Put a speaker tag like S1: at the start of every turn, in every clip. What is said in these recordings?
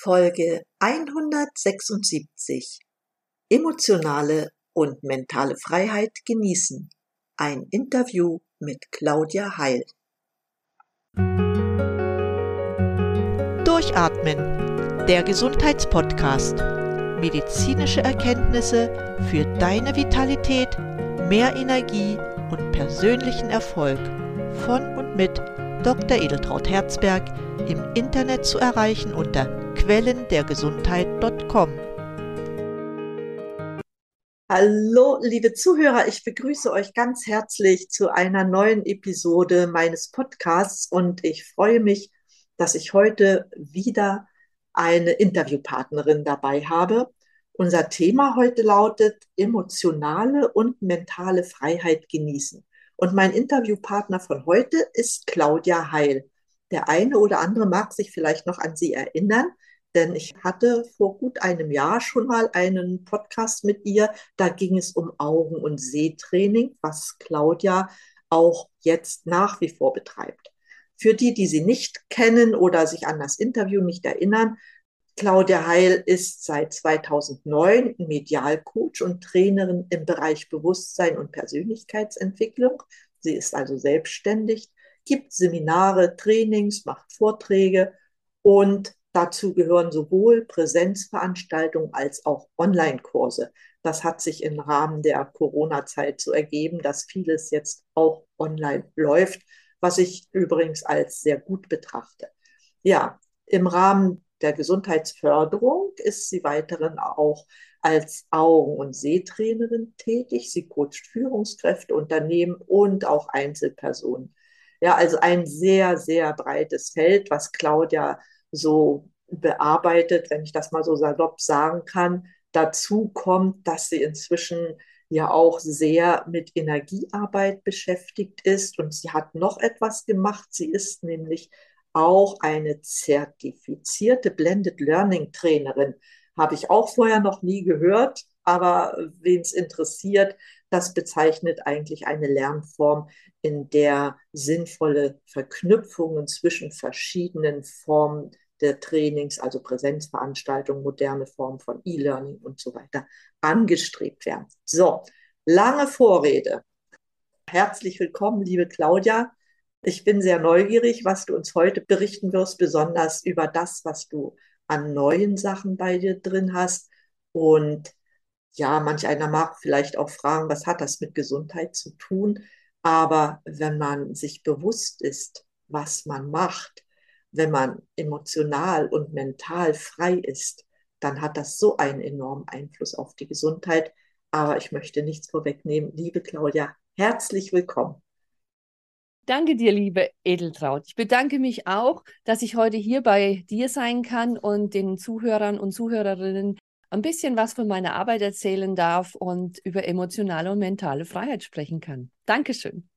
S1: Folge 176 Emotionale und mentale Freiheit genießen. Ein Interview mit Claudia Heil. Durchatmen, der Gesundheitspodcast. Medizinische Erkenntnisse für deine Vitalität, mehr Energie und persönlichen Erfolg von und mit Dr. Edeltraut Herzberg im Internet zu erreichen unter quellendergesundheit.com. Hallo, liebe Zuhörer, ich begrüße euch ganz herzlich zu einer neuen Episode meines Podcasts und ich freue mich, dass ich heute wieder eine Interviewpartnerin dabei habe. Unser Thema heute lautet emotionale und mentale Freiheit genießen. Und mein Interviewpartner von heute ist Claudia Heil. Der eine oder andere mag sich vielleicht noch an sie erinnern. Denn ich hatte vor gut einem Jahr schon mal einen Podcast mit ihr. Da ging es um Augen- und Sehtraining, was Claudia auch jetzt nach wie vor betreibt. Für die, die sie nicht kennen oder sich an das Interview nicht erinnern, Claudia Heil ist seit 2009 Medialcoach und Trainerin im Bereich Bewusstsein und Persönlichkeitsentwicklung. Sie ist also selbstständig, gibt Seminare, Trainings, macht Vorträge und Dazu gehören sowohl Präsenzveranstaltungen als auch Online-Kurse. Das hat sich im Rahmen der Corona-Zeit so ergeben, dass vieles jetzt auch online läuft, was ich übrigens als sehr gut betrachte. Ja, im Rahmen der Gesundheitsförderung ist sie weiterhin auch als Augen- und Sehtrainerin tätig. Sie coacht Führungskräfte, Unternehmen und auch Einzelpersonen. Ja, also ein sehr, sehr breites Feld, was Claudia so bearbeitet, wenn ich das mal so salopp sagen kann. Dazu kommt, dass sie inzwischen ja auch sehr mit Energiearbeit beschäftigt ist und sie hat noch etwas gemacht. Sie ist nämlich auch eine zertifizierte Blended Learning Trainerin. Habe ich auch vorher noch nie gehört, aber wen es interessiert, das bezeichnet eigentlich eine Lernform, in der sinnvolle Verknüpfungen zwischen verschiedenen Formen der Trainings, also Präsenzveranstaltungen, moderne Formen von E-Learning und so weiter angestrebt werden. So, lange Vorrede. Herzlich willkommen, liebe Claudia. Ich bin sehr neugierig, was du uns heute berichten wirst, besonders über das, was du an neuen Sachen bei dir drin hast. Und ja, manch einer mag vielleicht auch fragen, was hat das mit Gesundheit zu tun? Aber wenn man sich bewusst ist, was man macht, wenn man emotional und mental frei ist, dann hat das so einen enormen Einfluss auf die Gesundheit. Aber ich möchte nichts vorwegnehmen. Liebe Claudia, herzlich willkommen.
S2: Danke dir, liebe Edeltraut. Ich bedanke mich auch, dass ich heute hier bei dir sein kann und den Zuhörern und Zuhörerinnen ein bisschen was von meiner Arbeit erzählen darf und über emotionale und mentale Freiheit sprechen kann. Dankeschön.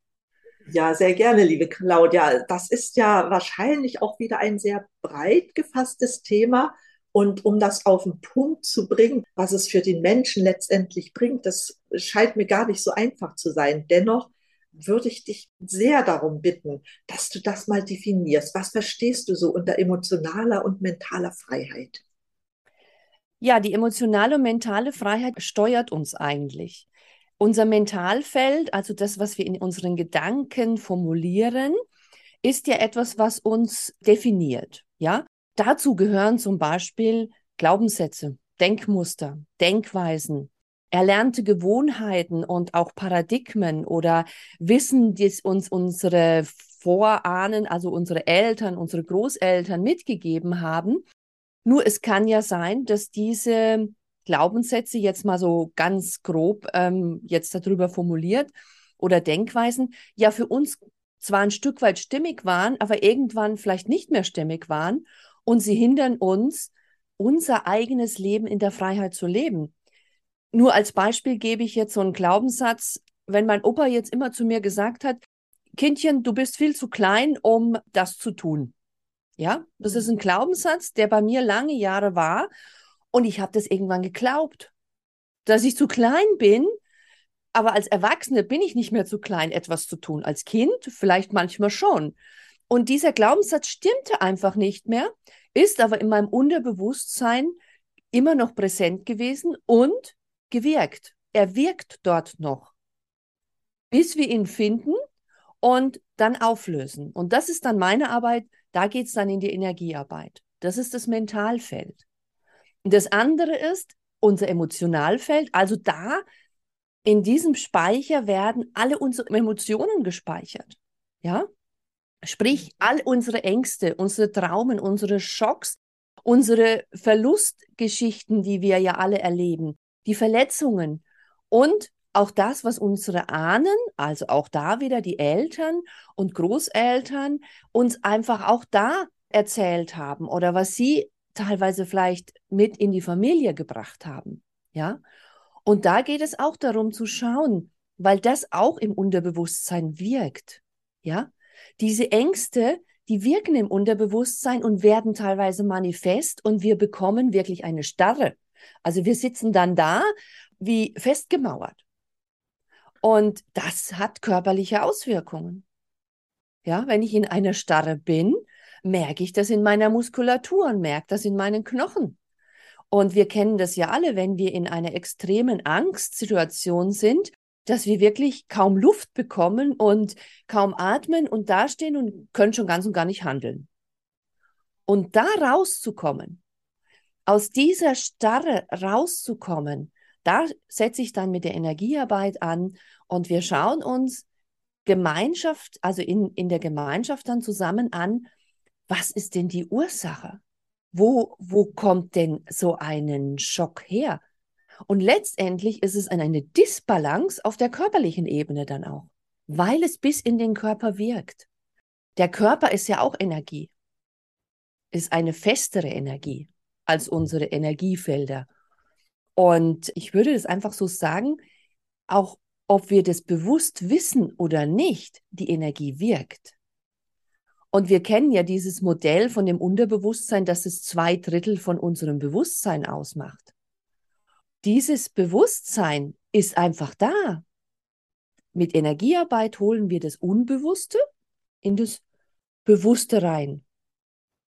S1: Ja, sehr gerne, liebe Claudia. Das ist ja wahrscheinlich auch wieder ein sehr breit gefasstes Thema. Und um das auf den Punkt zu bringen, was es für den Menschen letztendlich bringt, das scheint mir gar nicht so einfach zu sein. Dennoch würde ich dich sehr darum bitten, dass du das mal definierst. Was verstehst du so unter emotionaler und mentaler Freiheit?
S2: Ja, die emotionale und mentale Freiheit steuert uns eigentlich. Unser Mentalfeld, also das, was wir in unseren Gedanken formulieren, ist ja etwas, was uns definiert. Ja, dazu gehören zum Beispiel Glaubenssätze, Denkmuster, Denkweisen, erlernte Gewohnheiten und auch Paradigmen oder Wissen, die uns unsere Vorahnen, also unsere Eltern, unsere Großeltern mitgegeben haben. Nur es kann ja sein, dass diese Glaubenssätze jetzt mal so ganz grob ähm, jetzt darüber formuliert oder Denkweisen ja für uns zwar ein Stück weit stimmig waren, aber irgendwann vielleicht nicht mehr stimmig waren und sie hindern uns, unser eigenes Leben in der Freiheit zu leben. Nur als Beispiel gebe ich jetzt so einen Glaubenssatz, wenn mein Opa jetzt immer zu mir gesagt hat, Kindchen, du bist viel zu klein, um das zu tun. Ja, das ist ein Glaubenssatz, der bei mir lange Jahre war und ich habe das irgendwann geglaubt, dass ich zu klein bin. Aber als Erwachsene bin ich nicht mehr zu klein, etwas zu tun. Als Kind vielleicht manchmal schon. Und dieser Glaubenssatz stimmte einfach nicht mehr. ist aber in meinem Unterbewusstsein immer noch präsent gewesen und gewirkt. Er wirkt dort noch, bis wir ihn finden und dann auflösen. Und das ist dann meine Arbeit, da geht es dann in die Energiearbeit. Das ist das Mentalfeld. Und das andere ist unser Emotionalfeld. Also da in diesem Speicher werden alle unsere Emotionen gespeichert. Ja? Sprich, all unsere Ängste, unsere Traumen, unsere Schocks, unsere Verlustgeschichten, die wir ja alle erleben, die Verletzungen und auch das, was unsere Ahnen, also auch da wieder die Eltern und Großeltern, uns einfach auch da erzählt haben oder was sie teilweise vielleicht mit in die Familie gebracht haben. Ja. Und da geht es auch darum zu schauen, weil das auch im Unterbewusstsein wirkt. Ja. Diese Ängste, die wirken im Unterbewusstsein und werden teilweise manifest und wir bekommen wirklich eine Starre. Also wir sitzen dann da wie festgemauert. Und das hat körperliche Auswirkungen. Ja, wenn ich in einer Starre bin, merke ich das in meiner Muskulatur und merke das in meinen Knochen. Und wir kennen das ja alle, wenn wir in einer extremen Angstsituation sind, dass wir wirklich kaum Luft bekommen und kaum atmen und dastehen und können schon ganz und gar nicht handeln. Und da rauszukommen, aus dieser Starre rauszukommen, da setze ich dann mit der Energiearbeit an und wir schauen uns Gemeinschaft, also in, in der Gemeinschaft dann zusammen an, was ist denn die Ursache? Wo, wo kommt denn so einen Schock her? Und letztendlich ist es eine Disbalance auf der körperlichen Ebene dann auch, weil es bis in den Körper wirkt. Der Körper ist ja auch Energie, ist eine festere Energie als unsere Energiefelder. Und ich würde das einfach so sagen, auch ob wir das bewusst wissen oder nicht, die Energie wirkt. Und wir kennen ja dieses Modell von dem Unterbewusstsein, dass es zwei Drittel von unserem Bewusstsein ausmacht. Dieses Bewusstsein ist einfach da. Mit Energiearbeit holen wir das Unbewusste in das Bewusste rein.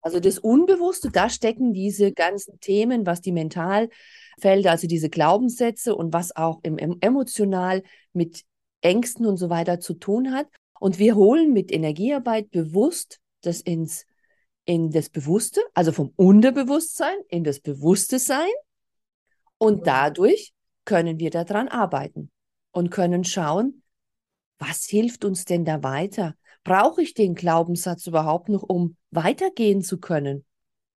S2: Also das Unbewusste, da stecken diese ganzen Themen, was die Mentalfelder, also diese Glaubenssätze und was auch im, im emotional mit Ängsten und so weiter zu tun hat. Und wir holen mit Energiearbeit bewusst das ins, in das Bewusste, also vom Unterbewusstsein in das Bewusste sein. Und dadurch können wir daran arbeiten und können schauen, was hilft uns denn da weiter? Brauche ich den Glaubenssatz überhaupt noch, um weitergehen zu können?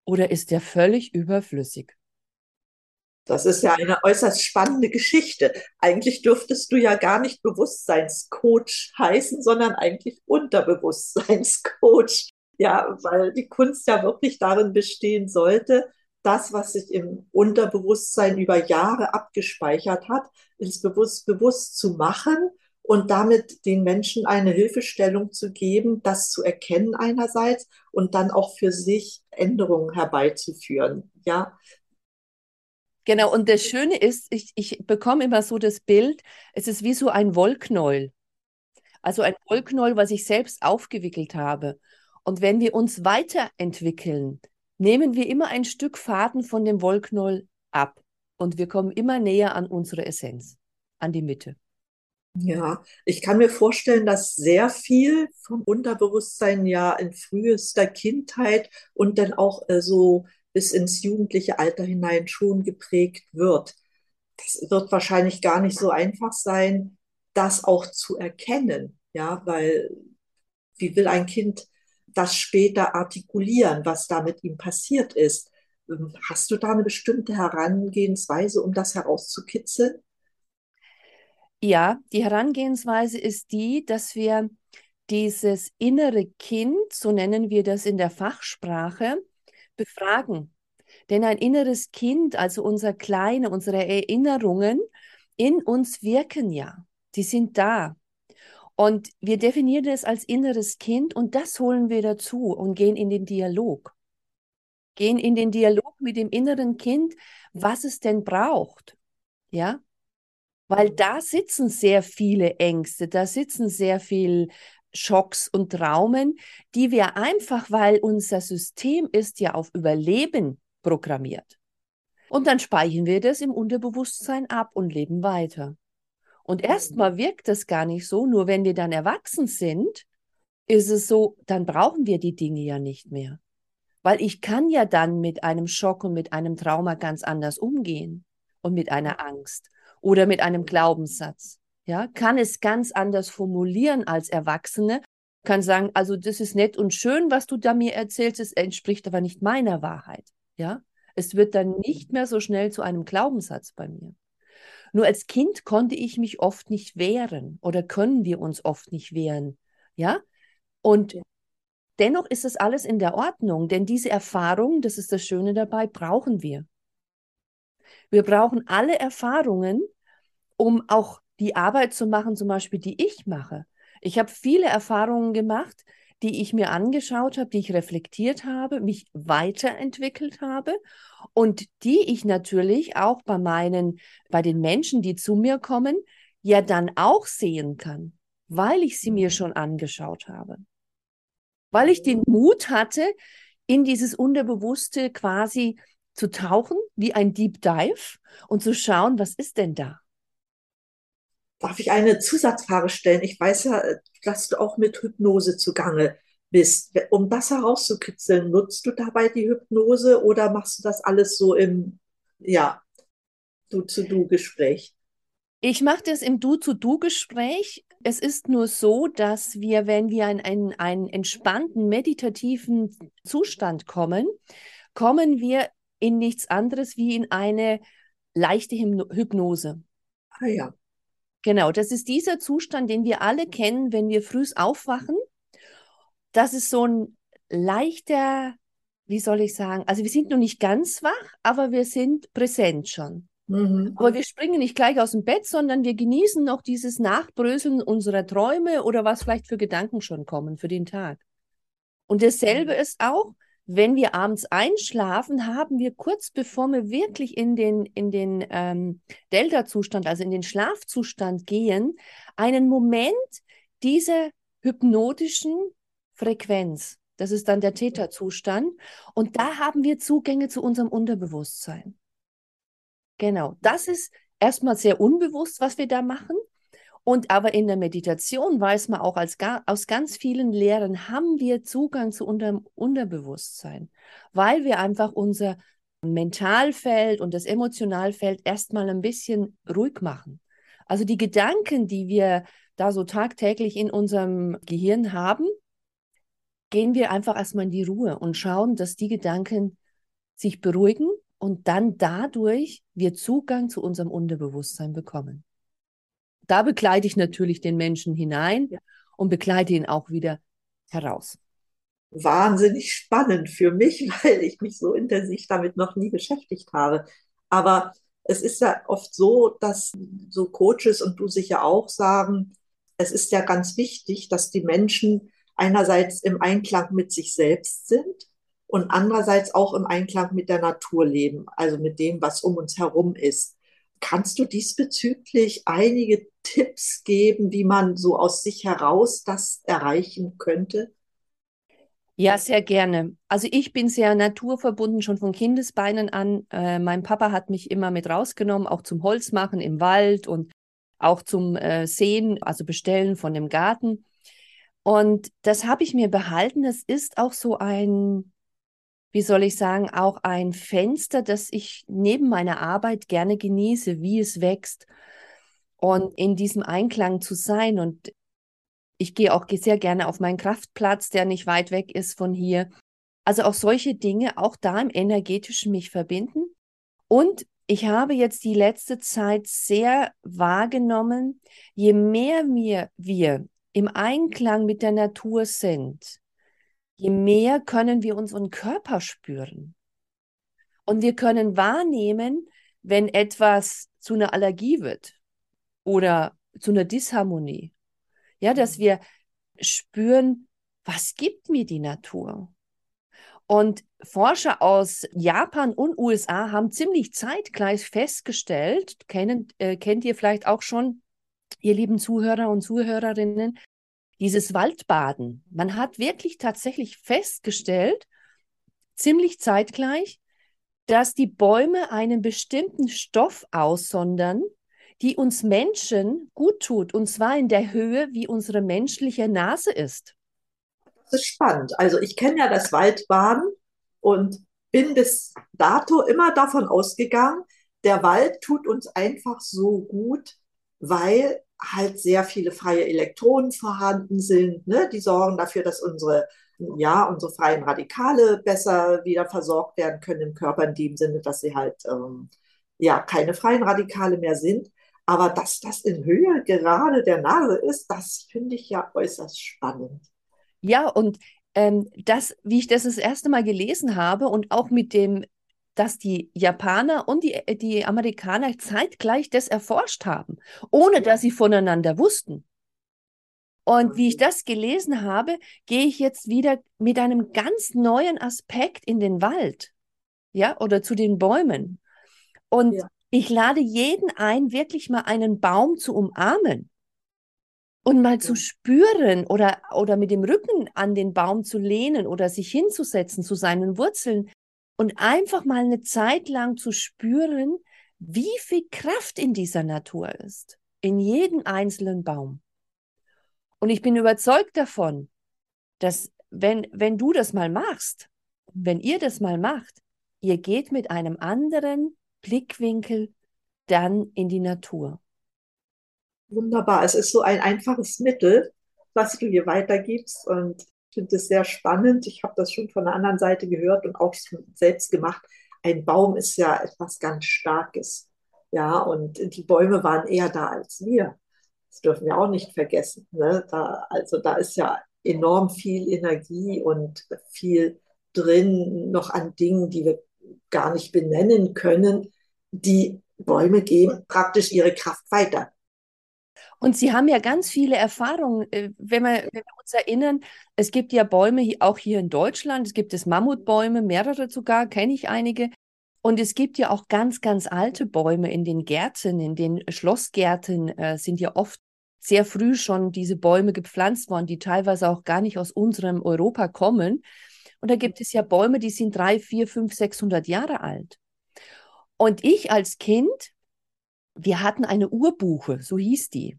S2: Oder ist der völlig überflüssig?
S1: Das ist ja eine äußerst spannende Geschichte. Eigentlich dürftest du ja gar nicht Bewusstseinscoach heißen, sondern eigentlich Unterbewusstseinscoach. Ja, weil die Kunst ja wirklich darin bestehen sollte, das, was sich im Unterbewusstsein über Jahre abgespeichert hat, ins Bewusst, bewusst zu machen und damit den Menschen eine Hilfestellung zu geben, das zu erkennen einerseits und dann auch für sich Änderungen herbeizuführen. Ja.
S2: Genau, und das Schöne ist, ich, ich bekomme immer so das Bild, es ist wie so ein Wollknäuel. Also ein Wollknäuel, was ich selbst aufgewickelt habe. Und wenn wir uns weiterentwickeln, nehmen wir immer ein Stück Faden von dem Wollknäuel ab. Und wir kommen immer näher an unsere Essenz, an die Mitte.
S1: Ja, ich kann mir vorstellen, dass sehr viel vom Unterbewusstsein ja in frühester Kindheit und dann auch äh, so bis ins jugendliche Alter hinein schon geprägt wird. Das wird wahrscheinlich gar nicht so einfach sein, das auch zu erkennen, ja, weil wie will ein Kind das später artikulieren, was da mit ihm passiert ist? Ähm, hast du da eine bestimmte Herangehensweise, um das herauszukitzeln?
S2: Ja, die Herangehensweise ist die, dass wir dieses innere Kind, so nennen wir das in der Fachsprache, befragen. Denn ein inneres Kind, also unser Kleine, unsere Erinnerungen in uns wirken ja. Die sind da. Und wir definieren es als inneres Kind und das holen wir dazu und gehen in den Dialog. Gehen in den Dialog mit dem inneren Kind, was es denn braucht. Ja, weil da sitzen sehr viele Ängste, da sitzen sehr viel Schocks und Traumen, die wir einfach, weil unser System ist ja auf Überleben programmiert. Und dann speichern wir das im Unterbewusstsein ab und leben weiter. Und erstmal wirkt das gar nicht so, nur wenn wir dann erwachsen sind, ist es so, dann brauchen wir die Dinge ja nicht mehr. Weil ich kann ja dann mit einem Schock und mit einem Trauma ganz anders umgehen und mit einer Angst oder mit einem Glaubenssatz. Ja, kann es ganz anders formulieren als Erwachsene, kann sagen, also das ist nett und schön, was du da mir erzählst, es entspricht aber nicht meiner Wahrheit. Ja, es wird dann nicht mehr so schnell zu einem Glaubenssatz bei mir. Nur als Kind konnte ich mich oft nicht wehren oder können wir uns oft nicht wehren. Ja? Und dennoch ist das alles in der Ordnung, denn diese Erfahrung, das ist das Schöne dabei, brauchen wir. Wir brauchen alle Erfahrungen, um auch die Arbeit zu machen, zum Beispiel, die ich mache. Ich habe viele Erfahrungen gemacht, die ich mir angeschaut habe, die ich reflektiert habe, mich weiterentwickelt habe und die ich natürlich auch bei meinen, bei den Menschen, die zu mir kommen, ja dann auch sehen kann, weil ich sie mir schon angeschaut habe. Weil ich den Mut hatte, in dieses Unterbewusste quasi zu tauchen, wie ein Deep Dive und zu schauen, was ist denn da?
S1: Darf ich eine Zusatzfrage stellen? Ich weiß ja, dass du auch mit Hypnose zugange bist. Um das herauszukitzeln, nutzt du dabei die Hypnose oder machst du das alles so im, ja, Du-zu-Du-Gespräch?
S2: Ich mache das im Du-zu-Du-Gespräch. Es ist nur so, dass wir, wenn wir in einen, einen entspannten, meditativen Zustand kommen, kommen wir in nichts anderes wie in eine leichte Hypnose.
S1: Ah ja.
S2: Genau, das ist dieser Zustand, den wir alle kennen, wenn wir früh aufwachen. Das ist so ein leichter, wie soll ich sagen, also wir sind noch nicht ganz wach, aber wir sind präsent schon. Mhm. Aber wir springen nicht gleich aus dem Bett, sondern wir genießen noch dieses Nachbröseln unserer Träume oder was vielleicht für Gedanken schon kommen für den Tag. Und dasselbe mhm. ist auch, wenn wir abends einschlafen, haben wir kurz bevor wir wirklich in den, in den ähm, Delta-Zustand, also in den Schlafzustand gehen, einen Moment dieser hypnotischen Frequenz. Das ist dann der Theta-Zustand. Und da haben wir Zugänge zu unserem Unterbewusstsein. Genau, das ist erstmal sehr unbewusst, was wir da machen. Und aber in der Meditation weiß man auch als aus ganz vielen Lehren haben wir Zugang zu unserem Unterbewusstsein, weil wir einfach unser Mentalfeld und das Emotionalfeld erstmal ein bisschen ruhig machen. Also die Gedanken, die wir da so tagtäglich in unserem Gehirn haben, gehen wir einfach erstmal in die Ruhe und schauen, dass die Gedanken sich beruhigen und dann dadurch wir Zugang zu unserem Unterbewusstsein bekommen. Da begleite ich natürlich den Menschen hinein ja. und begleite ihn auch wieder heraus.
S1: Wahnsinnig spannend für mich, weil ich mich so intensiv damit noch nie beschäftigt habe. Aber es ist ja oft so, dass so Coaches und du sicher auch sagen, es ist ja ganz wichtig, dass die Menschen einerseits im Einklang mit sich selbst sind und andererseits auch im Einklang mit der Natur leben, also mit dem, was um uns herum ist. Kannst du diesbezüglich einige Tipps geben, wie man so aus sich heraus das erreichen könnte?
S2: Ja, sehr gerne. Also ich bin sehr naturverbunden, schon von Kindesbeinen an. Äh, mein Papa hat mich immer mit rausgenommen, auch zum Holzmachen im Wald und auch zum äh, Sehen, also Bestellen von dem Garten. Und das habe ich mir behalten. Es ist auch so ein wie soll ich sagen, auch ein Fenster, das ich neben meiner Arbeit gerne genieße, wie es wächst und in diesem Einklang zu sein. Und ich gehe auch sehr gerne auf meinen Kraftplatz, der nicht weit weg ist von hier. Also auch solche Dinge, auch da im energetischen mich verbinden. Und ich habe jetzt die letzte Zeit sehr wahrgenommen, je mehr wir, wir im Einklang mit der Natur sind, je mehr können wir unseren Körper spüren. Und wir können wahrnehmen, wenn etwas zu einer Allergie wird oder zu einer Disharmonie. Ja, dass wir spüren, was gibt mir die Natur? Und Forscher aus Japan und USA haben ziemlich zeitgleich festgestellt, kennen, äh, kennt ihr vielleicht auch schon, ihr lieben Zuhörer und Zuhörerinnen, dieses Waldbaden. Man hat wirklich tatsächlich festgestellt, ziemlich zeitgleich, dass die Bäume einen bestimmten Stoff aussondern, die uns Menschen gut tut, und zwar in der Höhe, wie unsere menschliche Nase ist.
S1: Das ist spannend. Also ich kenne ja das Waldbaden und bin bis dato immer davon ausgegangen, der Wald tut uns einfach so gut, weil halt sehr viele freie Elektronen vorhanden sind. Ne? Die sorgen dafür, dass unsere, ja, unsere freien Radikale besser wieder versorgt werden können im Körper, in dem Sinne, dass sie halt ähm, ja keine freien Radikale mehr sind. Aber dass das in Höhe gerade der Nase ist, das finde ich ja äußerst spannend.
S2: Ja, und ähm, das, wie ich das das erste Mal gelesen habe und auch mit dem, dass die Japaner und die, die Amerikaner zeitgleich das erforscht haben, ohne dass sie voneinander wussten. Und wie ich das gelesen habe, gehe ich jetzt wieder mit einem ganz neuen Aspekt in den Wald, ja, oder zu den Bäumen. Und ja. Ich lade jeden ein, wirklich mal einen Baum zu umarmen und mal zu spüren oder, oder mit dem Rücken an den Baum zu lehnen oder sich hinzusetzen zu seinen Wurzeln und einfach mal eine Zeit lang zu spüren, wie viel Kraft in dieser Natur ist, in jedem einzelnen Baum. Und ich bin überzeugt davon, dass wenn, wenn du das mal machst, wenn ihr das mal macht, ihr geht mit einem anderen Blickwinkel dann in die Natur.
S1: Wunderbar. Es ist so ein einfaches Mittel, was du hier weitergibst. Und finde es sehr spannend. Ich habe das schon von der anderen Seite gehört und auch selbst gemacht. Ein Baum ist ja etwas ganz Starkes. Ja, und die Bäume waren eher da als wir. Das dürfen wir auch nicht vergessen. Ne? Da, also da ist ja enorm viel Energie und viel drin noch an Dingen, die wir gar nicht benennen können, die Bäume geben praktisch ihre Kraft weiter.
S2: Und Sie haben ja ganz viele Erfahrungen, äh, wenn wir, wenn wir, uns erinnern, es gibt ja Bäume auch hier in Deutschland, es gibt es Mammutbäume, mehrere sogar, kenne ich einige. Und es gibt ja auch ganz, ganz alte Bäume in den Gärten, in den Schlossgärten äh, sind ja oft sehr früh schon diese Bäume gepflanzt worden, die teilweise auch gar nicht aus unserem Europa kommen. Und da gibt es ja Bäume, die sind drei, vier, fünf, sechshundert Jahre alt. Und ich als Kind, wir hatten eine Urbuche, so hieß die.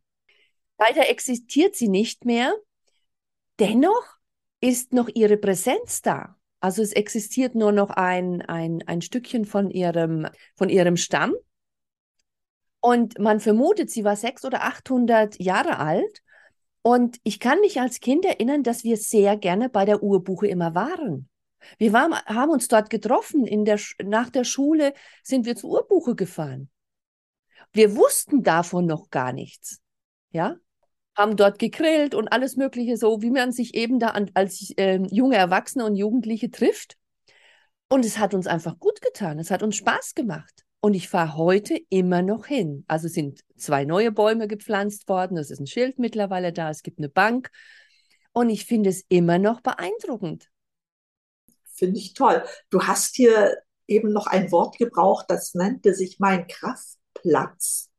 S2: Leider existiert sie nicht mehr. Dennoch ist noch ihre Präsenz da. Also es existiert nur noch ein, ein, ein Stückchen von ihrem, von ihrem Stamm. Und man vermutet, sie war 600 oder 800 Jahre alt. Und ich kann mich als Kind erinnern, dass wir sehr gerne bei der Urbuche immer waren. Wir waren, haben uns dort getroffen. In der, nach der Schule sind wir zur Urbuche gefahren. Wir wussten davon noch gar nichts. Ja, haben dort gegrillt und alles Mögliche, so wie man sich eben da an, als äh, junge Erwachsene und Jugendliche trifft. Und es hat uns einfach gut getan. Es hat uns Spaß gemacht. Und ich fahre heute immer noch hin. Also sind zwei neue Bäume gepflanzt worden. Es ist ein Schild mittlerweile da. Es gibt eine Bank. Und ich finde es immer noch beeindruckend.
S1: Finde ich toll. Du hast hier eben noch ein Wort gebraucht, das nannte sich mein Kraftplatz.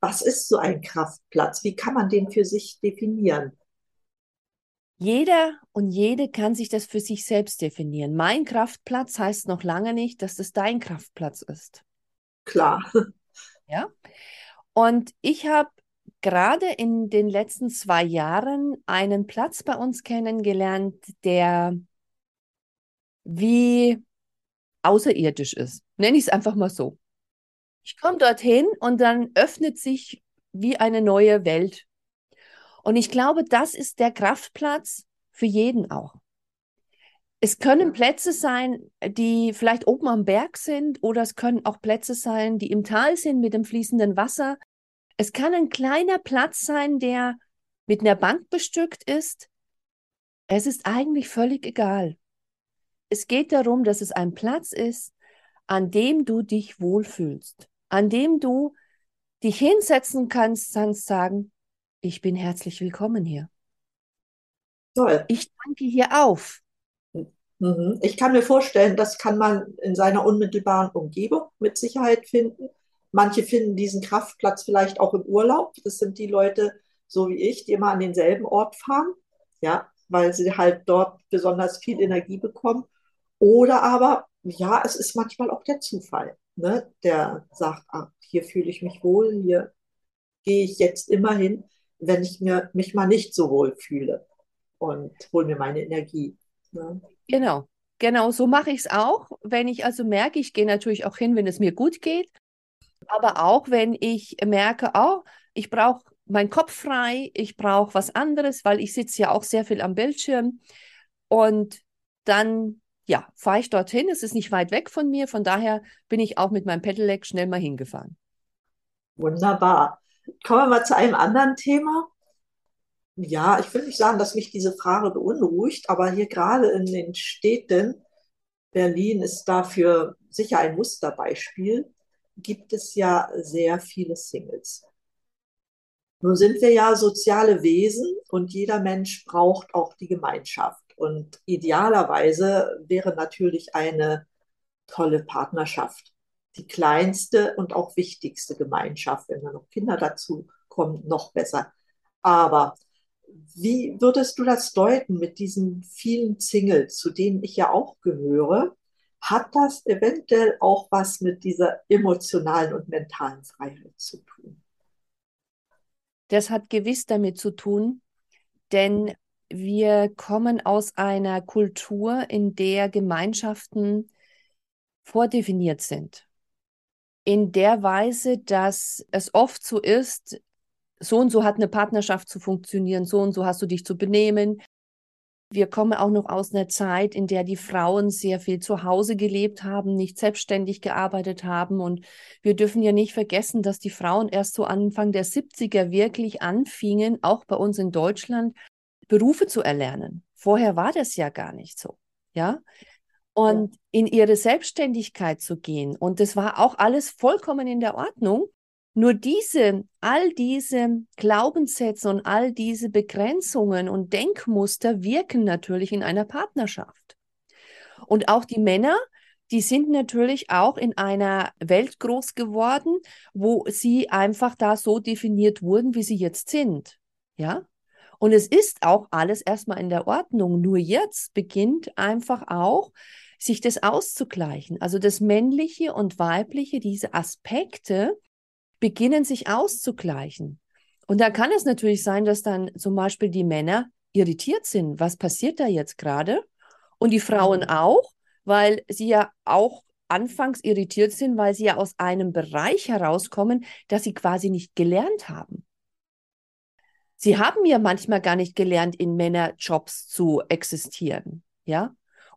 S1: Was ist so ein Kraftplatz? Wie kann man den für sich definieren?
S2: Jeder und jede kann sich das für sich selbst definieren. Mein Kraftplatz heißt noch lange nicht, dass das dein Kraftplatz ist.
S1: Klar.
S2: Ja. Und ich habe gerade in den letzten zwei Jahren einen Platz bei uns kennengelernt, der wie außerirdisch ist. Nenne ich es einfach mal so. Ich komme dorthin und dann öffnet sich wie eine neue Welt. Und ich glaube, das ist der Kraftplatz für jeden auch. Es können Plätze sein, die vielleicht oben am Berg sind, oder es können auch Plätze sein, die im Tal sind mit dem fließenden Wasser. Es kann ein kleiner Platz sein, der mit einer Bank bestückt ist. Es ist eigentlich völlig egal. Es geht darum, dass es ein Platz ist, an dem du dich wohlfühlst, an dem du dich hinsetzen kannst, kannst sagen, ich bin herzlich willkommen hier. Toll. Ich danke hier auf.
S1: Mhm. Ich kann mir vorstellen, das kann man in seiner unmittelbaren Umgebung mit Sicherheit finden. Manche finden diesen Kraftplatz vielleicht auch im Urlaub. Das sind die Leute, so wie ich, die immer an denselben Ort fahren, ja, weil sie halt dort besonders viel Energie bekommen. Oder aber, ja, es ist manchmal auch der Zufall, ne, der sagt, ah, hier fühle ich mich wohl, hier gehe ich jetzt immer hin, wenn ich mir, mich mal nicht so wohl fühle und hole mir meine Energie. Ne?
S2: Genau, genau, so mache ich es auch. Wenn ich also merke, ich gehe natürlich auch hin, wenn es mir gut geht, aber auch wenn ich merke, oh, ich brauche meinen Kopf frei, ich brauche was anderes, weil ich sitze ja auch sehr viel am Bildschirm und dann ja, fahre ich dorthin. Es ist nicht weit weg von mir, von daher bin ich auch mit meinem Pedelec schnell mal hingefahren.
S1: Wunderbar. Kommen wir mal zu einem anderen Thema. Ja, ich will nicht sagen, dass mich diese Frage beunruhigt, aber hier gerade in den Städten, Berlin ist dafür sicher ein Musterbeispiel, gibt es ja sehr viele Singles. Nun sind wir ja soziale Wesen und jeder Mensch braucht auch die Gemeinschaft. Und idealerweise wäre natürlich eine tolle Partnerschaft die kleinste und auch wichtigste Gemeinschaft. Wenn dann noch Kinder dazu kommen, noch besser. Aber wie würdest du das deuten mit diesen vielen Singles, zu denen ich ja auch gehöre? Hat das eventuell auch was mit dieser emotionalen und mentalen Freiheit zu tun?
S2: Das hat gewiss damit zu tun, denn wir kommen aus einer Kultur, in der Gemeinschaften vordefiniert sind. In der Weise, dass es oft so ist, so und so hat eine Partnerschaft zu funktionieren, so und so hast du dich zu benehmen. Wir kommen auch noch aus einer Zeit, in der die Frauen sehr viel zu Hause gelebt haben, nicht selbstständig gearbeitet haben. Und wir dürfen ja nicht vergessen, dass die Frauen erst so Anfang der 70er wirklich anfingen, auch bei uns in Deutschland, Berufe zu erlernen. Vorher war das ja gar nicht so. Ja. Und ja. in ihre Selbstständigkeit zu gehen. Und das war auch alles vollkommen in der Ordnung. Nur diese, all diese Glaubenssätze und all diese Begrenzungen und Denkmuster wirken natürlich in einer Partnerschaft. Und auch die Männer, die sind natürlich auch in einer Welt groß geworden, wo sie einfach da so definiert wurden, wie sie jetzt sind. Ja? Und es ist auch alles erstmal in der Ordnung. Nur jetzt beginnt einfach auch, sich das auszugleichen. Also das Männliche und Weibliche, diese Aspekte beginnen sich auszugleichen. Und da kann es natürlich sein, dass dann zum Beispiel die Männer irritiert sind. Was passiert da jetzt gerade? Und die Frauen mhm. auch, weil sie ja auch anfangs irritiert sind, weil sie ja aus einem Bereich herauskommen, dass sie quasi nicht gelernt haben. Sie haben ja manchmal gar nicht gelernt, in Männerjobs zu existieren, ja?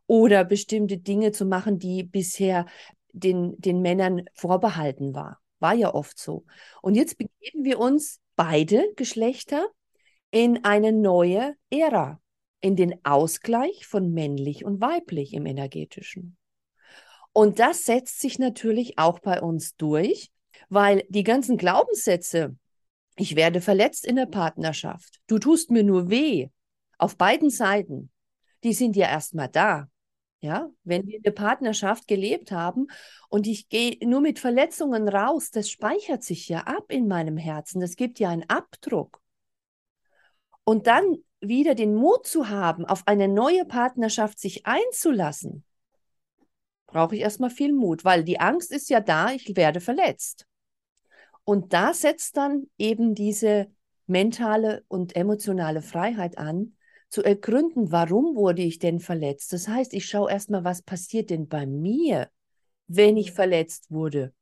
S2: Oder bestimmte Dinge zu machen, die bisher den, den Männern vorbehalten war. War ja oft so. Und jetzt begeben wir uns beide Geschlechter in eine neue Ära, in den Ausgleich von männlich und weiblich im energetischen. Und das setzt sich natürlich auch bei uns durch, weil die ganzen Glaubenssätze, ich werde verletzt in der Partnerschaft. Du tust mir nur weh. Auf beiden Seiten. Die sind ja erstmal da. Ja, wenn wir in der Partnerschaft gelebt haben und ich gehe nur mit Verletzungen raus, das speichert sich ja ab in meinem Herzen. Das gibt ja einen Abdruck. Und dann wieder den Mut zu haben, auf eine neue Partnerschaft sich einzulassen, brauche ich erstmal viel Mut, weil die Angst ist ja da, ich werde verletzt. Und da setzt dann eben diese mentale und emotionale Freiheit an, zu ergründen, warum wurde ich denn verletzt. Das heißt, ich schaue erstmal, was passiert denn bei mir, wenn ich verletzt wurde.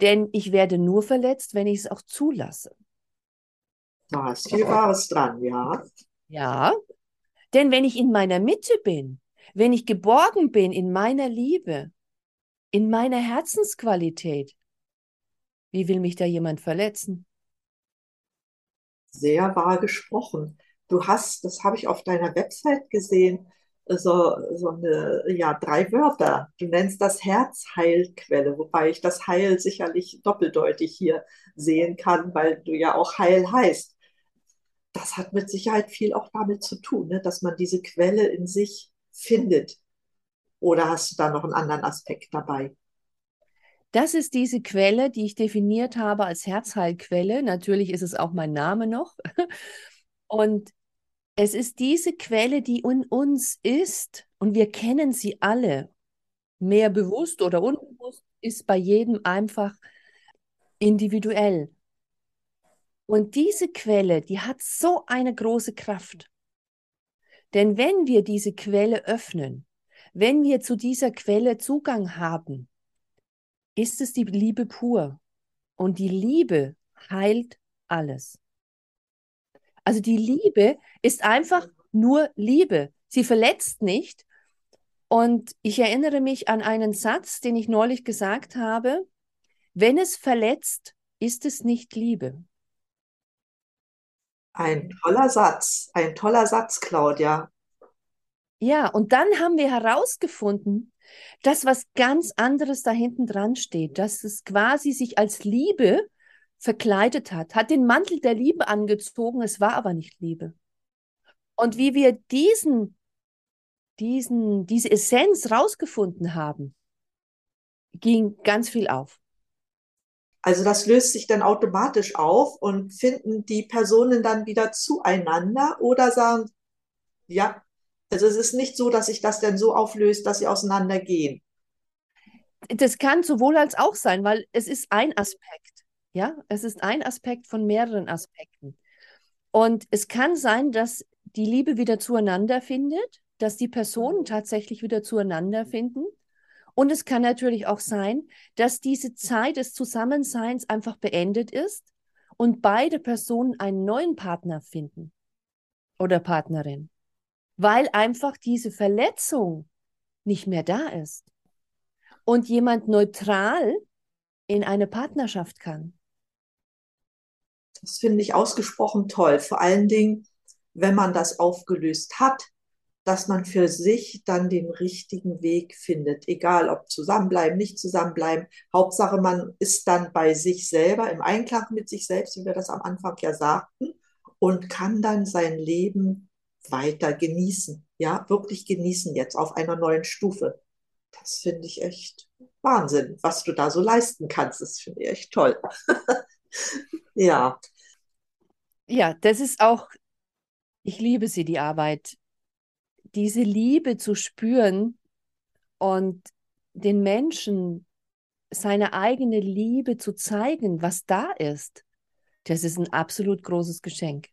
S2: Denn ich werde nur verletzt, wenn ich es auch zulasse.
S1: Da ist viel Wahres dran, ja.
S2: Ja, denn wenn ich in meiner Mitte bin, wenn ich geborgen bin in meiner Liebe, in meiner Herzensqualität, wie will mich da jemand verletzen?
S1: Sehr wahr gesprochen. Du hast, das habe ich auf deiner Website gesehen, so, so eine, ja, drei Wörter. Du nennst das Herzheilquelle, wobei ich das Heil sicherlich doppeldeutig hier sehen kann, weil du ja auch Heil heißt. Das hat mit Sicherheit viel auch damit zu tun, ne, dass man diese Quelle in sich findet. Oder hast du da noch einen anderen Aspekt dabei?
S2: Das ist diese Quelle, die ich definiert habe als Herzheilquelle. Natürlich ist es auch mein Name noch. Und es ist diese Quelle, die in uns ist und wir kennen sie alle. Mehr bewusst oder unbewusst ist bei jedem einfach individuell. Und diese Quelle, die hat so eine große Kraft. Denn wenn wir diese Quelle öffnen, wenn wir zu dieser Quelle Zugang haben, ist es die Liebe pur. Und die Liebe heilt alles. Also die Liebe ist einfach nur Liebe. Sie verletzt nicht. Und ich erinnere mich an einen Satz, den ich neulich gesagt habe. Wenn es verletzt, ist es nicht Liebe.
S1: Ein toller Satz, ein toller Satz, Claudia.
S2: Ja, und dann haben wir herausgefunden, dass was ganz anderes da hinten dran steht, dass es quasi sich als Liebe verkleidet hat, hat den Mantel der Liebe angezogen, es war aber nicht Liebe. Und wie wir diesen, diesen, diese Essenz rausgefunden haben, ging ganz viel auf.
S1: Also das löst sich dann automatisch auf und finden die Personen dann wieder zueinander oder sagen, ja, also es ist nicht so, dass sich das dann so auflöst, dass sie auseinandergehen.
S2: Das kann sowohl als auch sein, weil es ist ein Aspekt. Ja, es ist ein Aspekt von mehreren Aspekten. Und es kann sein, dass die Liebe wieder zueinander findet, dass die Personen tatsächlich wieder zueinander finden. Und es kann natürlich auch sein, dass diese Zeit des Zusammenseins einfach beendet ist und beide Personen einen neuen Partner finden oder Partnerin, weil einfach diese Verletzung nicht mehr da ist und jemand neutral in eine Partnerschaft kann.
S1: Das finde ich ausgesprochen toll. Vor allen Dingen, wenn man das aufgelöst hat, dass man für sich dann den richtigen Weg findet. Egal ob zusammenbleiben, nicht zusammenbleiben. Hauptsache, man ist dann bei sich selber, im Einklang mit sich selbst, wie wir das am Anfang ja sagten, und kann dann sein Leben weiter genießen. Ja, wirklich genießen jetzt auf einer neuen Stufe. Das finde ich echt Wahnsinn, was du da so leisten kannst. Das finde ich echt toll. ja.
S2: Ja, das ist auch, ich liebe sie, die Arbeit. Diese Liebe zu spüren und den Menschen seine eigene Liebe zu zeigen, was da ist, das ist ein absolut großes Geschenk.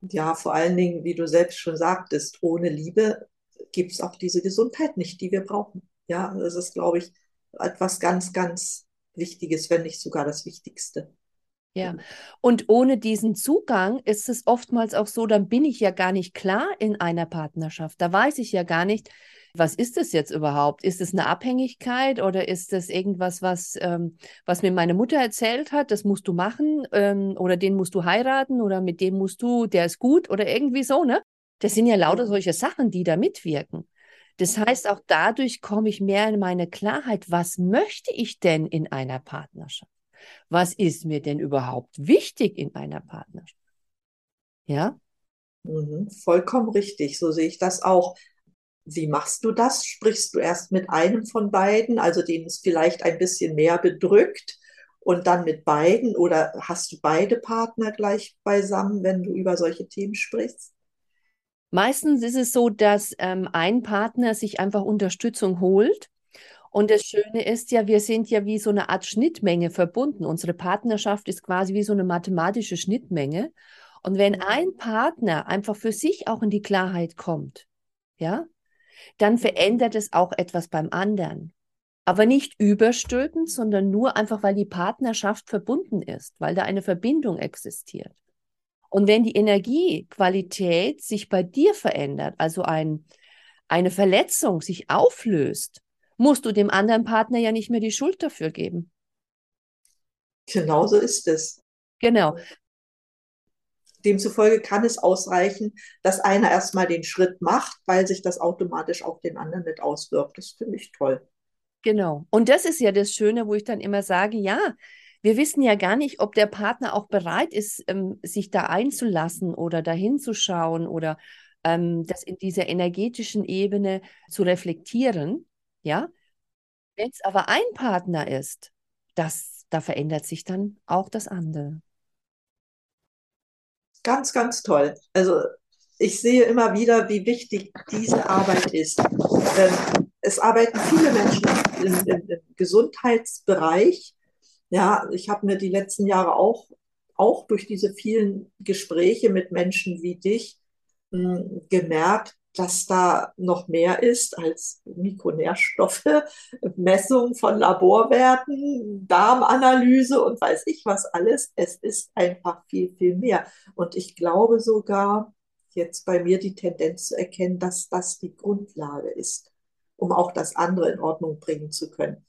S1: Ja, vor allen Dingen, wie du selbst schon sagtest, ohne Liebe gibt es auch diese Gesundheit nicht, die wir brauchen. Ja, das ist, glaube ich, etwas ganz, ganz Wichtiges, wenn nicht sogar das Wichtigste.
S2: Ja, und ohne diesen Zugang ist es oftmals auch so, dann bin ich ja gar nicht klar in einer Partnerschaft. Da weiß ich ja gar nicht, was ist es jetzt überhaupt? Ist es eine Abhängigkeit oder ist es irgendwas, was, ähm, was mir meine Mutter erzählt hat, das musst du machen ähm, oder den musst du heiraten oder mit dem musst du, der ist gut oder irgendwie so, ne? Das sind ja lauter solche Sachen, die da mitwirken. Das heißt, auch dadurch komme ich mehr in meine Klarheit, was möchte ich denn in einer Partnerschaft? Was ist mir denn überhaupt wichtig in einer Partnerschaft? Ja?
S1: Mhm, vollkommen richtig, so sehe ich das auch. Wie machst du das? Sprichst du erst mit einem von beiden, also den es vielleicht ein bisschen mehr bedrückt, und dann mit beiden? Oder hast du beide Partner gleich beisammen, wenn du über solche Themen sprichst?
S2: Meistens ist es so, dass ähm, ein Partner sich einfach Unterstützung holt. Und das Schöne ist ja, wir sind ja wie so eine Art Schnittmenge verbunden. Unsere Partnerschaft ist quasi wie so eine mathematische Schnittmenge. Und wenn mhm. ein Partner einfach für sich auch in die Klarheit kommt, ja, dann mhm. verändert es auch etwas beim anderen. Aber nicht überstülpend, sondern nur einfach, weil die Partnerschaft verbunden ist, weil da eine Verbindung existiert. Und wenn die Energiequalität sich bei dir verändert, also ein, eine Verletzung sich auflöst, musst du dem anderen Partner ja nicht mehr die Schuld dafür geben.
S1: Genauso ist es.
S2: Genau.
S1: Demzufolge kann es ausreichen, dass einer erstmal den Schritt macht, weil sich das automatisch auf den anderen mit auswirkt. Das finde ich toll.
S2: Genau. Und das ist ja das Schöne, wo ich dann immer sage, ja, wir wissen ja gar nicht, ob der Partner auch bereit ist, ähm, sich da einzulassen oder dahin zu schauen oder ähm, das in dieser energetischen Ebene zu reflektieren. Ja, Wenn es aber ein Partner ist, das, da verändert sich dann auch das andere.
S1: Ganz, ganz toll. Also ich sehe immer wieder, wie wichtig diese Arbeit ist. Es arbeiten viele Menschen im, im, im Gesundheitsbereich. Ja, ich habe mir die letzten Jahre auch, auch durch diese vielen Gespräche mit Menschen wie dich mh, hm, gemerkt, dass da noch mehr ist als Mikronährstoffe, Messung von Laborwerten, Darmanalyse und weiß ich was alles. Es ist einfach viel, viel mehr. Und ich glaube sogar, jetzt bei mir die Tendenz zu erkennen, dass das die Grundlage ist, um auch das andere in Ordnung bringen zu können.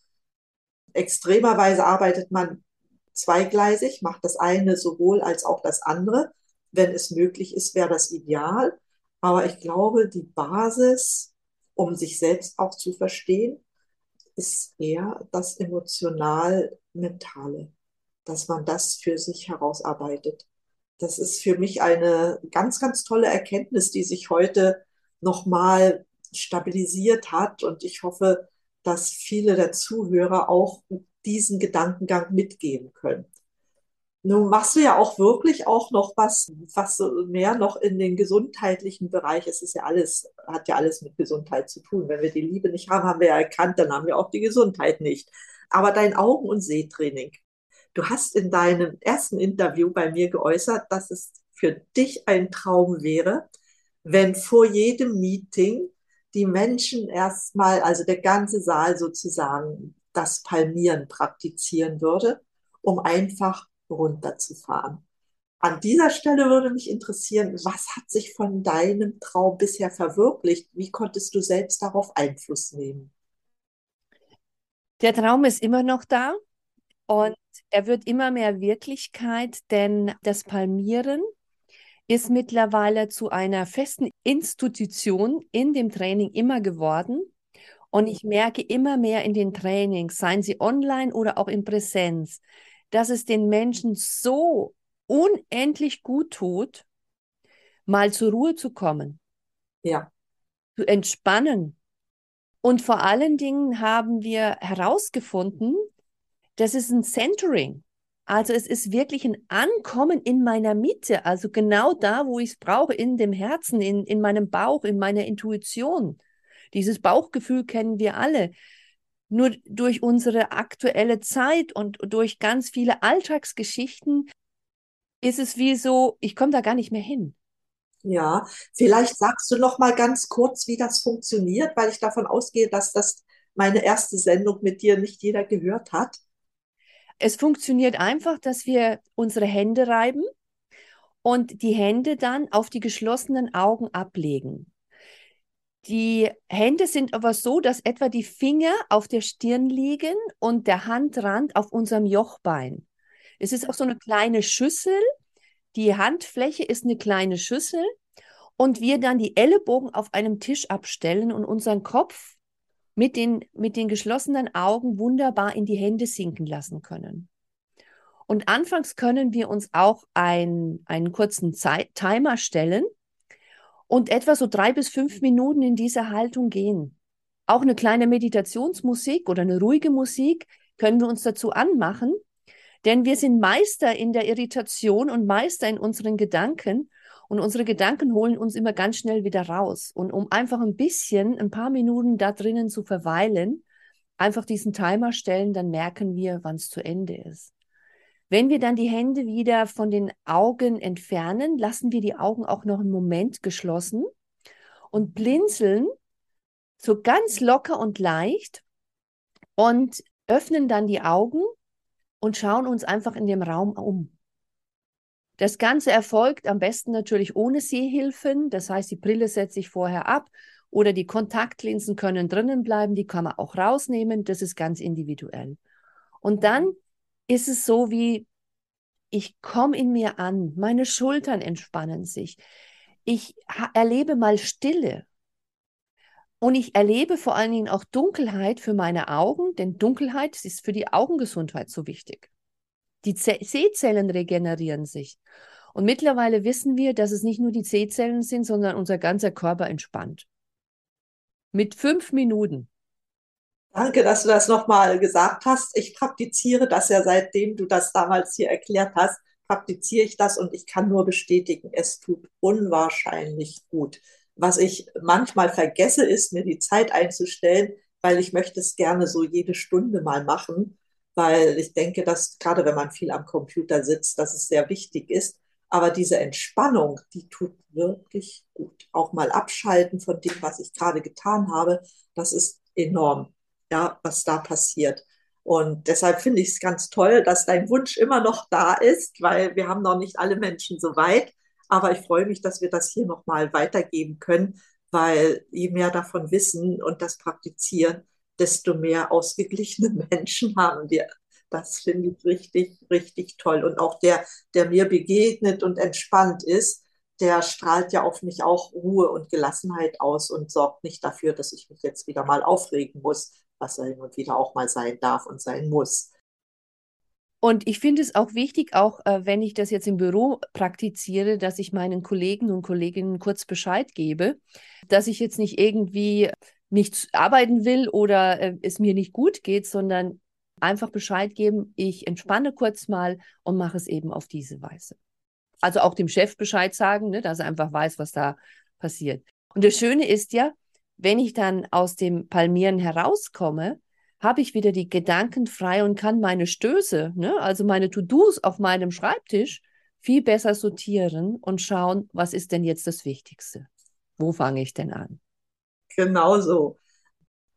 S1: Extremerweise arbeitet man zweigleisig, macht das eine sowohl als auch das andere. Wenn es möglich ist, wäre das ideal. Aber ich glaube, die Basis, um sich selbst auch zu verstehen, ist eher das emotional-mentale, dass man das für sich herausarbeitet. Das ist für mich eine ganz, ganz tolle Erkenntnis, die sich heute nochmal stabilisiert hat. Und ich hoffe, dass viele der Zuhörer auch diesen Gedankengang mitgehen können. Nun machst du ja auch wirklich auch noch was, was mehr noch in den gesundheitlichen Bereich. Es ist ja alles, hat ja alles mit Gesundheit zu tun. Wenn wir die Liebe nicht haben, haben wir ja erkannt, dann haben wir auch die Gesundheit nicht. Aber dein Augen- und Sehtraining. Du hast in deinem ersten Interview bei mir geäußert, dass es für dich ein Traum wäre, wenn vor jedem Meeting die Menschen erstmal, also der ganze Saal sozusagen, das Palmieren praktizieren würde, um einfach runterzufahren. An dieser Stelle würde mich interessieren, was hat sich von deinem Traum bisher verwirklicht? Wie konntest du selbst darauf Einfluss nehmen?
S2: Der Traum ist immer noch da und er wird immer mehr Wirklichkeit, denn das Palmieren ist mittlerweile zu einer festen Institution in dem Training immer geworden. Und ich merke immer mehr in den Trainings, seien sie online oder auch in Präsenz, dass es den Menschen so unendlich gut tut, mal zur Ruhe zu kommen.
S1: Ja.
S2: Zu entspannen. Und vor allen Dingen haben wir herausgefunden, das ist ein Centering. Also es ist wirklich ein Ankommen in meiner Mitte, also genau da, wo ich es brauche, in dem Herzen, in, in meinem Bauch, in meiner Intuition. Dieses Bauchgefühl kennen wir alle. Nur durch unsere aktuelle Zeit und durch ganz viele Alltagsgeschichten ist es wie so, ich komme da gar nicht mehr hin.
S1: Ja, vielleicht sagst du noch mal ganz kurz, wie das funktioniert, weil ich davon ausgehe, dass das meine erste Sendung mit dir nicht jeder gehört hat.
S2: Es funktioniert einfach, dass wir unsere Hände reiben und die Hände dann auf die geschlossenen Augen ablegen. Die Hände sind aber so, dass etwa die Finger auf der Stirn liegen und der Handrand auf unserem Jochbein. Es ist auch so eine kleine Schüssel. Die Handfläche ist eine kleine Schüssel und wir dann die Ellenbogen auf einem Tisch abstellen und unseren Kopf mit den, mit den geschlossenen Augen wunderbar in die Hände sinken lassen können. Und anfangs können wir uns auch ein, einen kurzen Zeit Timer stellen und etwa so drei bis fünf Minuten in dieser Haltung gehen. Auch eine kleine Meditationsmusik oder eine ruhige Musik können wir uns dazu anmachen, denn wir sind Meister in der Irritation und Meister in unseren Gedanken und unsere Gedanken holen uns immer ganz schnell wieder raus. Und um einfach ein bisschen, ein paar Minuten da drinnen zu verweilen, einfach diesen Timer stellen, dann merken wir, wann es zu Ende ist. Wenn wir dann die Hände wieder von den Augen entfernen, lassen wir die Augen auch noch einen Moment geschlossen und blinzeln so ganz locker und leicht und öffnen dann die Augen und schauen uns einfach in dem Raum um. Das Ganze erfolgt am besten natürlich ohne Sehhilfen. Das heißt, die Brille setze ich vorher ab oder die Kontaktlinsen können drinnen bleiben. Die kann man auch rausnehmen. Das ist ganz individuell. Und dann ist es so wie, ich komme in mir an, meine Schultern entspannen sich, ich erlebe mal Stille. Und ich erlebe vor allen Dingen auch Dunkelheit für meine Augen, denn Dunkelheit ist für die Augengesundheit so wichtig. Die Sehzellen regenerieren sich. Und mittlerweile wissen wir, dass es nicht nur die Sehzellen sind, sondern unser ganzer Körper entspannt. Mit fünf Minuten
S1: Danke, dass du das nochmal gesagt hast. Ich praktiziere das ja seitdem du das damals hier erklärt hast, praktiziere ich das und ich kann nur bestätigen, es tut unwahrscheinlich gut. Was ich manchmal vergesse, ist, mir die Zeit einzustellen, weil ich möchte es gerne so jede Stunde mal machen, weil ich denke, dass gerade wenn man viel am Computer sitzt, dass es sehr wichtig ist. Aber diese Entspannung, die tut wirklich gut. Auch mal abschalten von dem, was ich gerade getan habe, das ist enorm, ja, was da passiert. Und deshalb finde ich es ganz toll, dass dein Wunsch immer noch da ist, weil wir haben noch nicht alle Menschen so weit. Aber ich freue mich, dass wir das hier nochmal weitergeben können, weil je mehr davon wissen und das praktizieren, desto mehr ausgeglichene Menschen haben wir. Das finde ich richtig, richtig toll. Und auch der, der mir begegnet und entspannt ist, der strahlt ja auf mich auch Ruhe und Gelassenheit aus und sorgt nicht dafür, dass ich mich jetzt wieder mal aufregen muss, was er hin und wieder auch mal sein darf und sein muss.
S2: Und ich finde es auch wichtig, auch äh, wenn ich das jetzt im Büro praktiziere, dass ich meinen Kollegen und Kolleginnen kurz Bescheid gebe, dass ich jetzt nicht irgendwie nicht arbeiten will oder äh, es mir nicht gut geht, sondern einfach Bescheid geben, ich entspanne kurz mal und mache es eben auf diese Weise. Also auch dem Chef Bescheid sagen, ne, dass er einfach weiß, was da passiert. Und das Schöne ist ja, wenn ich dann aus dem Palmieren herauskomme, habe ich wieder die Gedanken frei und kann meine Stöße, ne, also meine To-Dos auf meinem Schreibtisch viel besser sortieren und schauen, was ist denn jetzt das Wichtigste? Wo fange ich denn an?
S1: Genau so.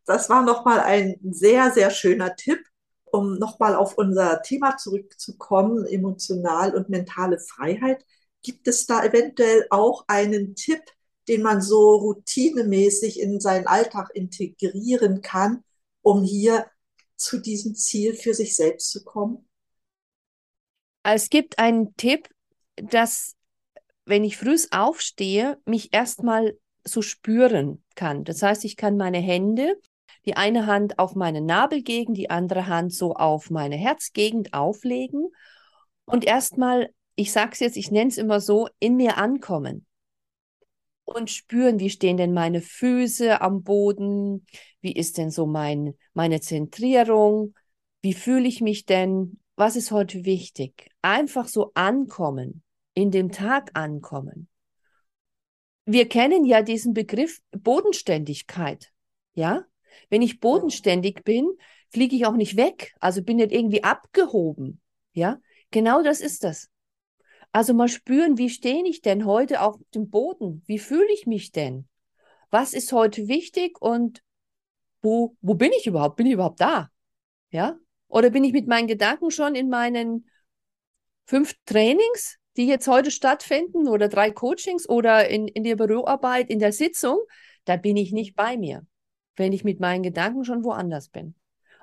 S1: Das war nochmal ein sehr, sehr schöner Tipp, um nochmal auf unser Thema zurückzukommen, emotional und mentale Freiheit. Gibt es da eventuell auch einen Tipp, den man so routinemäßig in seinen Alltag integrieren kann, um hier zu diesem Ziel für sich selbst zu kommen?
S2: Es gibt einen Tipp, dass wenn ich früh aufstehe, mich erstmal so spüren kann. Das heißt, ich kann meine Hände, die eine Hand auf meine Nabelgegend, die andere Hand so auf meine Herzgegend auflegen und erstmal, ich sage es jetzt, ich nenne es immer so, in mir ankommen und spüren, wie stehen denn meine Füße am Boden, wie ist denn so mein, meine Zentrierung, wie fühle ich mich denn, was ist heute wichtig? Einfach so ankommen, in dem Tag ankommen. Wir kennen ja diesen Begriff Bodenständigkeit, ja? Wenn ich bodenständig bin, fliege ich auch nicht weg, also bin nicht irgendwie abgehoben, ja? Genau das ist das. Also mal spüren, wie stehe ich denn heute auf dem Boden? Wie fühle ich mich denn? Was ist heute wichtig und wo, wo bin ich überhaupt? Bin ich überhaupt da? Ja? Oder bin ich mit meinen Gedanken schon in meinen fünf Trainings, die jetzt heute stattfinden, oder drei Coachings oder in, in der Büroarbeit, in der Sitzung? Da bin ich nicht bei mir, wenn ich mit meinen Gedanken schon woanders bin.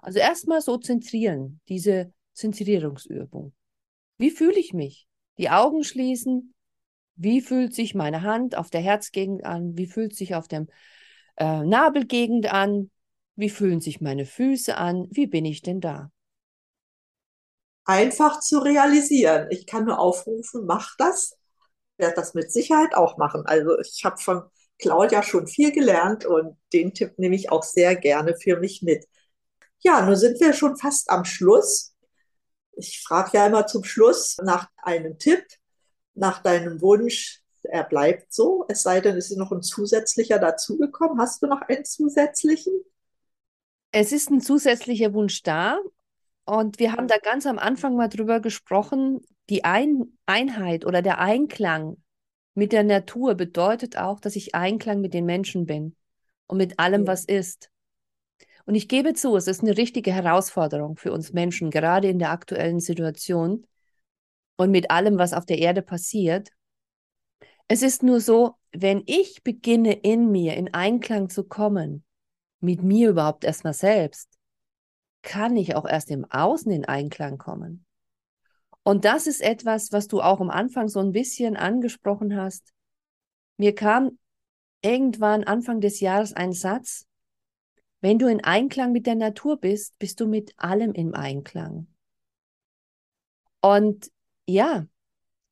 S2: Also erstmal so zentrieren, diese Zentrierungsübung. Wie fühle ich mich? Die Augen schließen. Wie fühlt sich meine Hand auf der Herzgegend an? Wie fühlt sich auf der äh, Nabelgegend an? Wie fühlen sich meine Füße an? Wie bin ich denn da?
S1: Einfach zu realisieren. Ich kann nur aufrufen, mach das. Werde das mit Sicherheit auch machen. Also ich habe von Claudia schon viel gelernt und den Tipp nehme ich auch sehr gerne für mich mit. Ja, nun sind wir schon fast am Schluss. Ich frage ja immer zum Schluss nach einem Tipp, nach deinem Wunsch. Er bleibt so, es sei denn, es ist noch ein zusätzlicher dazugekommen. Hast du noch einen zusätzlichen?
S2: Es ist ein zusätzlicher Wunsch da. Und wir haben da ganz am Anfang mal drüber gesprochen. Die ein Einheit oder der Einklang mit der Natur bedeutet auch, dass ich Einklang mit den Menschen bin und mit allem, was ist. Und ich gebe zu, es ist eine richtige Herausforderung für uns Menschen, gerade in der aktuellen Situation und mit allem, was auf der Erde passiert. Es ist nur so, wenn ich beginne in mir in Einklang zu kommen, mit mir überhaupt erstmal selbst, kann ich auch erst im Außen in Einklang kommen. Und das ist etwas, was du auch am Anfang so ein bisschen angesprochen hast. Mir kam irgendwann Anfang des Jahres ein Satz, wenn du in Einklang mit der Natur bist, bist du mit allem im Einklang. Und ja,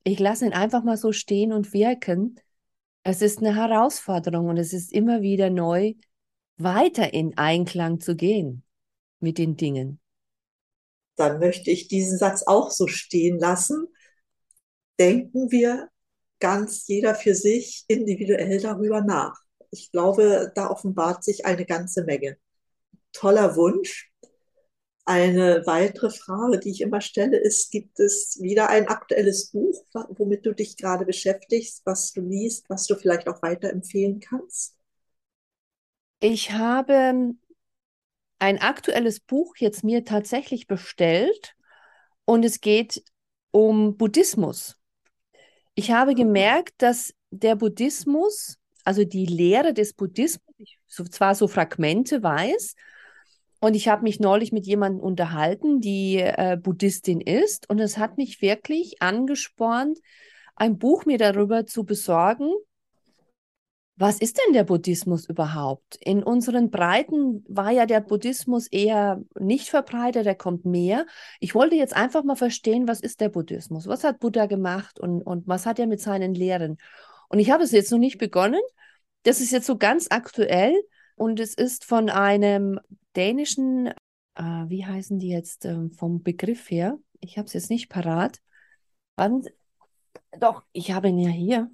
S2: ich lasse ihn einfach mal so stehen und wirken. Es ist eine Herausforderung und es ist immer wieder neu, weiter in Einklang zu gehen. mit den Dingen.
S1: Dann möchte ich diesen Satz auch so stehen lassen. Denken wir ganz jeder für sich individuell darüber nach. Ich glaube, da offenbart sich eine ganze Menge. Toller Wunsch. Eine weitere Frage, die ich immer stelle, ist, gibt es wieder ein aktuelles Buch, womit du dich gerade beschäftigst, was du liest, was du vielleicht auch weiterempfehlen kannst?
S2: Ich habe ein aktuelles Buch jetzt mir tatsächlich bestellt und es geht um Buddhismus. Ich habe gemerkt, dass der Buddhismus, also die Lehre des Buddhismus, ich zwar so Fragmente weiß, und ich habe mich neulich mit jemandem unterhalten, die äh, Buddhistin ist. Und es hat mich wirklich angespornt, ein Buch mir darüber zu besorgen. Was ist denn der Buddhismus überhaupt? In unseren Breiten war ja der Buddhismus eher nicht verbreitet, der kommt mehr. Ich wollte jetzt einfach mal verstehen, was ist der Buddhismus? Was hat Buddha gemacht und, und was hat er mit seinen Lehren? Und ich habe es jetzt noch nicht begonnen. Das ist jetzt so ganz aktuell und es ist von einem dänischen, äh, wie heißen die jetzt äh, vom Begriff her? Ich habe es jetzt nicht parat. Und, doch, ich habe ihn ja hier.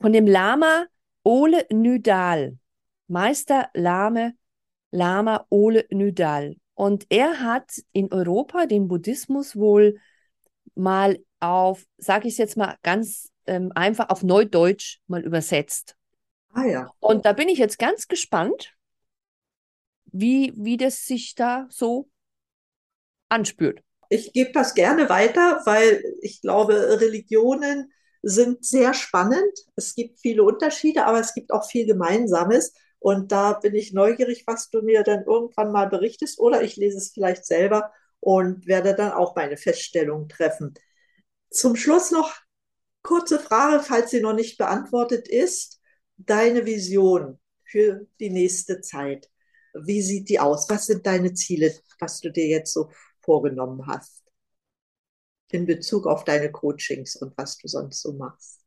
S2: Von dem Lama Ole Nydal. Meister Lame, Lama Ole Nydal. Und er hat in Europa den Buddhismus wohl mal auf, sage ich es jetzt mal ganz ähm, einfach, auf Neudeutsch mal übersetzt.
S1: Ah ja.
S2: Und da bin ich jetzt ganz gespannt, wie, wie das sich da so anspürt.
S1: Ich gebe das gerne weiter, weil ich glaube, Religionen sind sehr spannend. Es gibt viele Unterschiede, aber es gibt auch viel Gemeinsames. Und da bin ich neugierig, was du mir dann irgendwann mal berichtest. Oder ich lese es vielleicht selber und werde dann auch meine Feststellungen treffen. Zum Schluss noch kurze Frage, falls sie noch nicht beantwortet ist. Deine Vision für die nächste Zeit. Wie sieht die aus? Was sind deine Ziele, was du dir jetzt so vorgenommen hast? In Bezug auf deine Coachings und was du sonst so machst.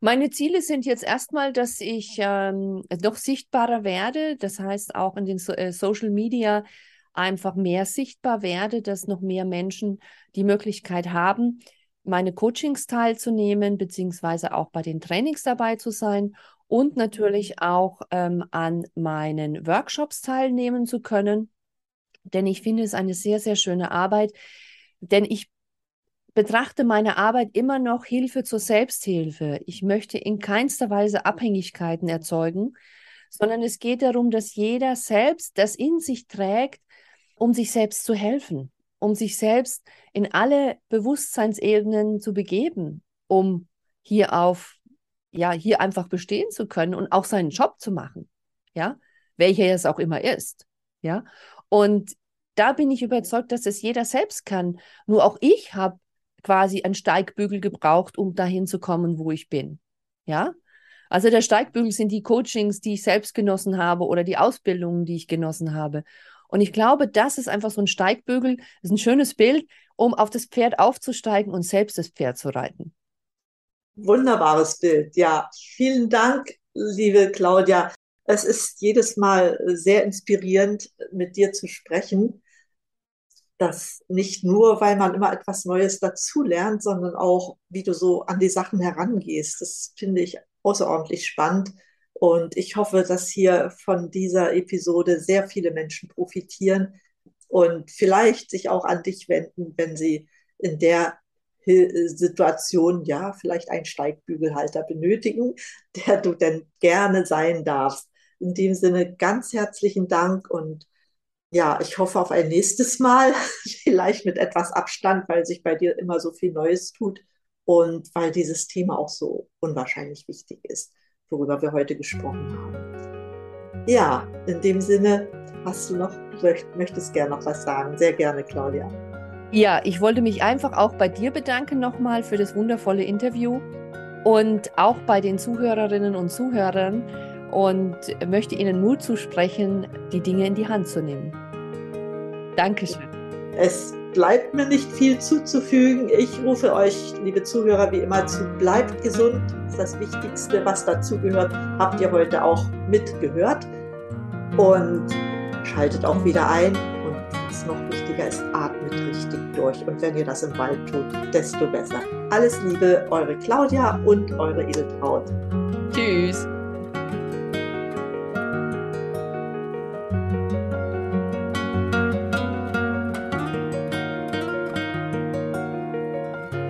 S2: Meine Ziele sind jetzt erstmal, dass ich ähm, noch sichtbarer werde. Das heißt auch in den so äh, Social Media einfach mehr sichtbar werde, dass noch mehr Menschen die Möglichkeit haben, meine Coachings teilzunehmen, beziehungsweise auch bei den Trainings dabei zu sein und natürlich auch ähm, an meinen Workshops teilnehmen zu können. Denn ich finde es eine sehr, sehr schöne Arbeit. Denn ich betrachte meine Arbeit immer noch Hilfe zur Selbsthilfe. Ich möchte in keinster Weise Abhängigkeiten erzeugen, sondern es geht darum, dass jeder selbst das in sich trägt, um sich selbst zu helfen, um sich selbst in alle Bewusstseinsebenen zu begeben, um hier auf ja, hier einfach bestehen zu können und auch seinen Job zu machen, ja, welcher es auch immer ist, ja. Und da bin ich überzeugt, dass es jeder selbst kann. Nur auch ich habe quasi einen Steigbügel gebraucht, um dahin zu kommen, wo ich bin, ja. Also der Steigbügel sind die Coachings, die ich selbst genossen habe oder die Ausbildungen, die ich genossen habe. Und ich glaube, das ist einfach so ein Steigbügel, ist ein schönes Bild, um auf das Pferd aufzusteigen und selbst das Pferd zu reiten.
S1: Wunderbares Bild. Ja, vielen Dank, liebe Claudia. Es ist jedes Mal sehr inspirierend, mit dir zu sprechen. Das nicht nur, weil man immer etwas Neues dazulernt, sondern auch, wie du so an die Sachen herangehst. Das finde ich außerordentlich spannend. Und ich hoffe, dass hier von dieser Episode sehr viele Menschen profitieren und vielleicht sich auch an dich wenden, wenn sie in der Situation ja vielleicht einen Steigbügelhalter benötigen, der du denn gerne sein darfst. In dem Sinne ganz herzlichen Dank und ja, ich hoffe auf ein nächstes Mal, vielleicht mit etwas Abstand, weil sich bei dir immer so viel Neues tut und weil dieses Thema auch so unwahrscheinlich wichtig ist, worüber wir heute gesprochen haben. Ja, in dem Sinne, hast du noch, möchtest gerne noch was sagen? Sehr gerne, Claudia.
S2: Ja, ich wollte mich einfach auch bei dir bedanken nochmal für das wundervolle Interview und auch bei den Zuhörerinnen und Zuhörern und möchte Ihnen Mut zusprechen, die Dinge in die Hand zu nehmen. Dankeschön.
S1: Es bleibt mir nicht viel zuzufügen. Ich rufe euch, liebe Zuhörer, wie immer zu, bleibt gesund. Das Wichtigste, was dazugehört, habt ihr heute auch mitgehört. Und schaltet auch wieder ein und was noch wichtiger ist, atmet richtig durch. Und wenn ihr das im Wald tut, desto besser. Alles Liebe, eure Claudia und eure Edeltraut.
S2: Tschüss.